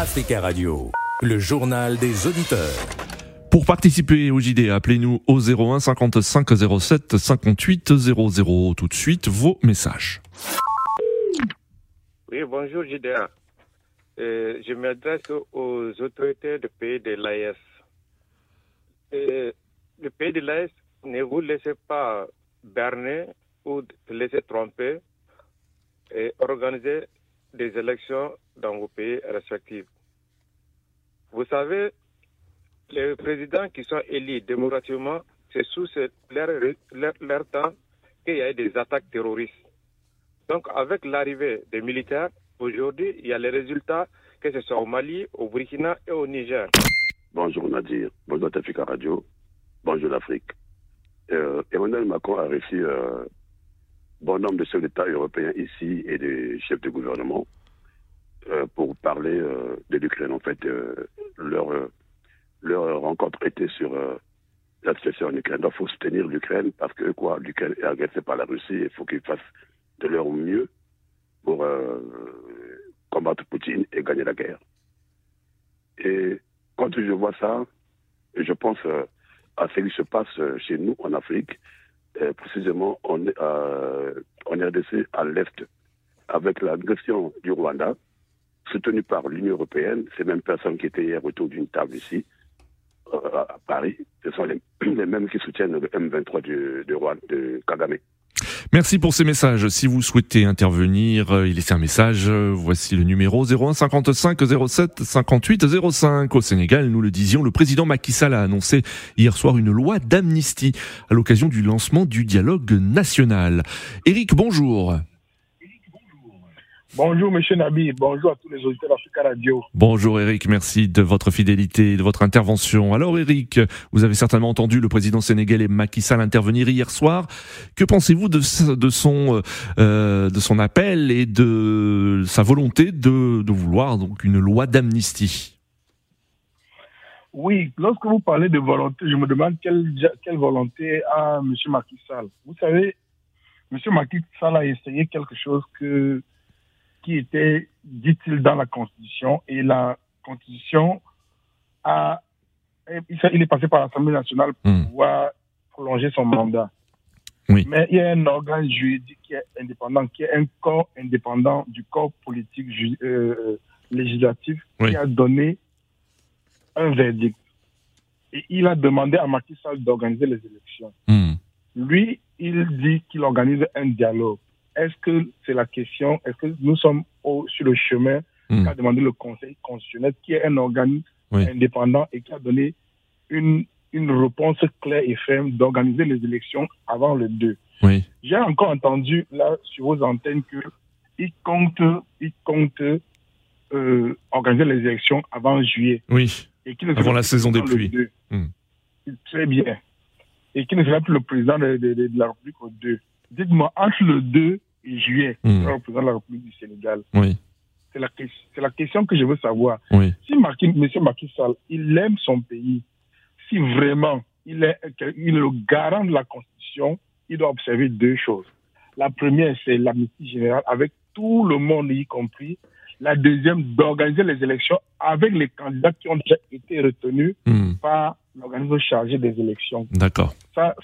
Africa Radio, le journal des auditeurs. Pour participer au JD, appelez-nous au 01 55 07 58 00. Tout de suite, vos messages. Oui, bonjour JDA. Euh, je m'adresse aux autorités du pays de l'AES. Euh, le pays de l'AES, ne vous laissez pas berner ou laisser tromper et organiser des élections dans vos pays respectifs. Vous savez, les présidents qui sont élus démocratiquement, c'est sous leur, leur, temps qu'il y a eu des attaques terroristes. Donc, avec l'arrivée des militaires, aujourd'hui, il y a les résultats, que ce soit au Mali, au Burkina et au Niger. Bonjour Nadir, bonjour Tafika Radio, bonjour l'Afrique. Euh, Emmanuel Macron a reçu euh, bon nombre de chefs d'État européens ici et des chefs de gouvernement euh, pour parler euh, de l'Ukraine. En fait, euh, leur, leur rencontre était sur la situation en Ukraine. il faut soutenir l'Ukraine parce que quoi, l'Ukraine est agressée par la Russie. Il faut qu'ils fassent de leur mieux pour combattre Poutine et gagner la guerre. Et quand je vois ça, je pense à ce qui se passe chez nous en Afrique, précisément en, en RDC à l'Est, avec l'agression du Rwanda, soutenu par l'Union européenne, ces mêmes personnes qui étaient hier autour d'une table ici, euh, à Paris, ce sont les, mêmes qui soutiennent le M23 de, de, de Kagame. Merci pour ces messages. Si vous souhaitez intervenir euh, il laisser un message, euh, voici le numéro 01 55 07 58 05. Au Sénégal, nous le disions, le président Macky Sall a annoncé hier soir une loi d'amnistie à l'occasion du lancement du dialogue national. Éric, bonjour. Bonjour, monsieur Nabi. Bonjour à tous les auditeurs d'Africa Radio. Bonjour, Eric. Merci de votre fidélité et de votre intervention. Alors, Eric, vous avez certainement entendu le président sénégalais Macky Sall intervenir hier soir. Que pensez-vous de, son, euh, de son appel et de sa volonté de, de vouloir donc une loi d'amnistie? Oui, lorsque vous parlez de volonté, je me demande quelle, quelle volonté a M. Macky Sall. Vous savez, M. Macky Sall a essayé quelque chose que qui était, dit-il, dans la Constitution. Et la Constitution a. Il est passé par l'Assemblée nationale pour hmm. pouvoir prolonger son mandat. Oui. Mais il y a un organe juridique qui est indépendant, qui est un corps indépendant du corps politique euh, législatif qui a donné un verdict. Et il a demandé à Macky Sall d'organiser les élections. Hmm. Lui, il dit qu'il organise un dialogue est-ce que c'est la question, est-ce que nous sommes sur le chemin hmm. qu'a demandé le Conseil constitutionnel, qui est un organe indépendant et qui a donné une, une réponse claire et ferme d'organiser les élections avant le 2. J'ai encore entendu là sur vos antennes qu'il compte, il compte euh, organiser les élections avant juillet. Oui. Et avant la saison des pluies. Hmm. Très bien. Et qu'il ne sera plus le président de, de la République au 2. Dites-moi, entre le 2 et juillet, mmh. président de la République du Sénégal, oui. c'est la, la, question que je veux savoir. Oui. Si Marquis, M. Macky Sall, il aime son pays, si vraiment il est, il est le garant de la Constitution, il doit observer deux choses. La première, c'est l'amnistie générale avec tout le monde, y compris. La deuxième, d'organiser les élections avec les candidats qui ont déjà été retenus mmh. par l'organisme chargé des élections. D'accord. Ça,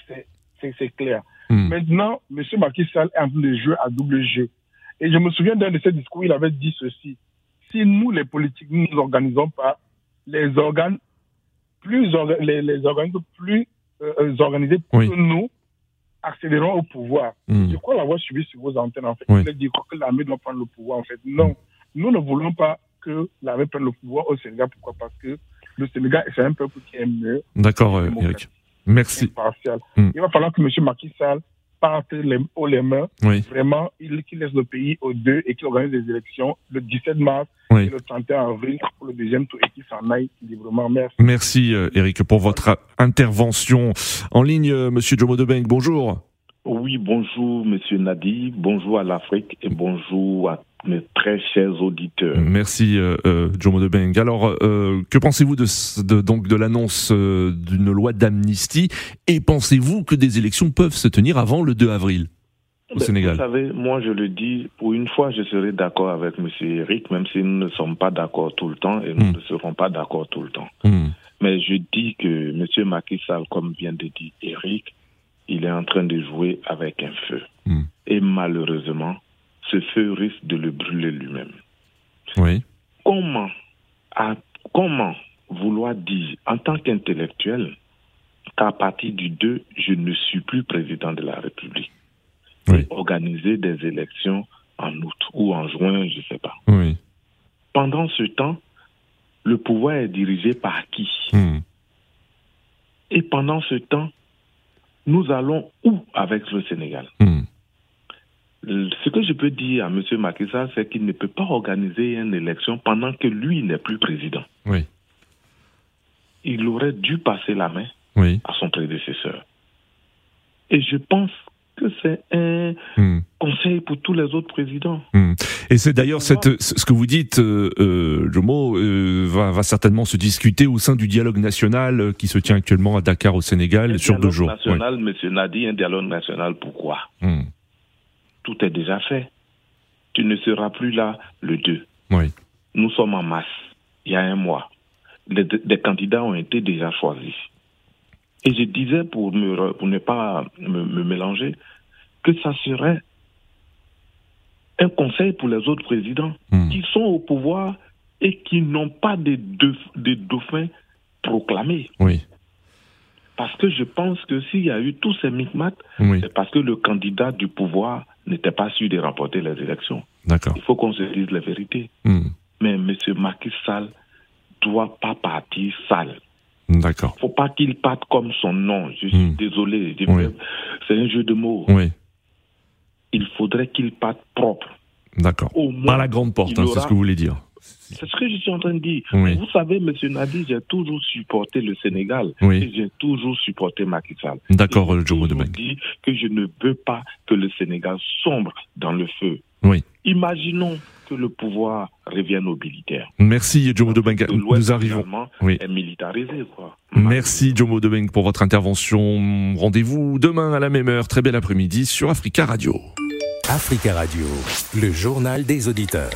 c'est clair. Hmm. Maintenant, M. Macky Sall est en train de jouer à double jeu. Et je me souviens d'un de ses discours, il avait dit ceci. Si nous, les politiques, nous ne organisons pas, les organes plus, les, les organismes plus euh, euh, organisés que nous accéderont au pouvoir. Hmm. Je crois l'avoir suivi sur vos antennes, en fait. Il a dit que l'armée doit prendre le pouvoir, en fait. Non, nous ne voulons pas que l'armée prenne le pouvoir au Sénégal. Pourquoi? Parce que le Sénégal, c'est un peuple qui aime mieux. D'accord, Eric. Merci. Hmm. Il va falloir que M. Macky Sall parte les, haut les mains, vraiment, il, qu'il laisse le pays aux deux et qu'il organise des élections le 17 mars et le 31 avril pour le deuxième tour et qu'il s'en aille librement. Merci. Merci, Eric, euh, pour votre intervention. En ligne, euh, Monsieur Jomo Debeng, bonjour. Oui, bonjour, Monsieur Nadi, bonjour à l'Afrique et bonjour à mes très chers auditeurs. Merci, euh, euh Jomo de Beng. Alors, euh, que pensez-vous de, donc de l'annonce euh, d'une loi d'amnistie et pensez-vous que des élections peuvent se tenir avant le 2 avril au Sénégal Vous savez, moi je le dis, pour une fois je serai d'accord avec M. Eric, même si nous ne sommes pas d'accord tout le temps et nous Mm. ne serons pas d'accord tout le temps. Hmm. Mais je dis que M. Macky Sall, comme vient de dire Eric, il est en train de jouer avec un feu. Mm. Et malheureusement, ce feu risque de le brûler lui-même. Oui. Comment, à- comment vouloir dire en tant qu'intellectuel qu'à partir du 2, je ne suis plus président de la République? Oui. et organiser des élections en août ou en juin, je ne sais pas. Oui. Pendant ce temps, le pouvoir est dirigé par qui? Hmm. Et pendant ce temps, nous allons où avec le Sénégal? Hmm. Ce que je peux dire à M. Macky Sall, c'est qu'il ne peut pas organiser une élection pendant que lui n'est plus président. Oui. Il aurait dû passer la main Oui. à son prédécesseur. Et je pense que c'est un Hmm. conseil pour tous les autres présidents. Hmm. Et c'est d'ailleurs cette, ce que vous dites, euh, euh, Jomo, euh, va, va certainement se discuter au sein du dialogue national euh, qui se tient actuellement à Dakar au Sénégal Un sur deux dialogue jours. national, M. Nadi, un dialogue national, pourquoi. Hmm. Tout est déjà fait. Tu ne seras plus là le 2. Oui. Nous sommes en masse, il y a un mois. Les, des candidats ont été déjà choisis. Et je disais, pour, me, pour ne pas me, me mélanger, que ça serait un conseil pour les autres présidents Hmm. qui sont au pouvoir et qui n'ont pas de, de, de dauphins proclamés. Oui. Parce que je pense que s'il y a eu tous ces micmacs, Oui. c'est parce que le candidat du pouvoir n'était pas sûr de remporter les élections. D'accord. Il faut qu'on se dise la vérité. Hmm. Mais M. Macky Sall doit pas partir sale. D'accord. faut pas qu'il parte comme son nom. Je suis Hmm. désolé. Oui. C'est un jeu de mots. Oui. Il faudrait qu'il parte propre. D'accord. Par la grande porte, hein, c'est ce que vous voulez dire. C'est ce que je suis en train de dire. Oui. Vous savez, M. Nadi, j'ai toujours supporté le Sénégal. Oui. Et j'ai toujours supporté Macky Sall. D'accord, Jomo Debeng. dit que je ne veux pas que le Sénégal sombre dans le feu. Oui. Imaginons que le pouvoir revienne aux militaires. Merci, Jomo Debeng. Nous arrivons. Oui. est militarisé, quoi. Merci Jomo Debeng pour votre intervention. Rendez-vous demain à la même heure. Très bel après-midi sur Africa Radio. Africa Radio, le journal des auditeurs.